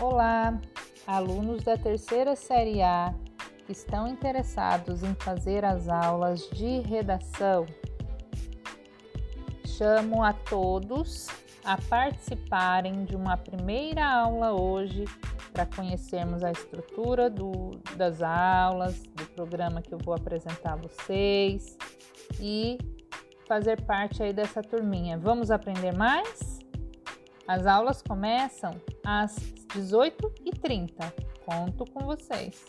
Olá, alunos da terceira série A que estão interessados em fazer as aulas de redação. Chamo a todos a participarem de uma primeira aula hoje para conhecermos a estrutura do, das aulas, do programa que eu vou apresentar a vocês e fazer parte aí dessa turminha. Vamos aprender mais? As aulas começam às 18h30. Conto com vocês.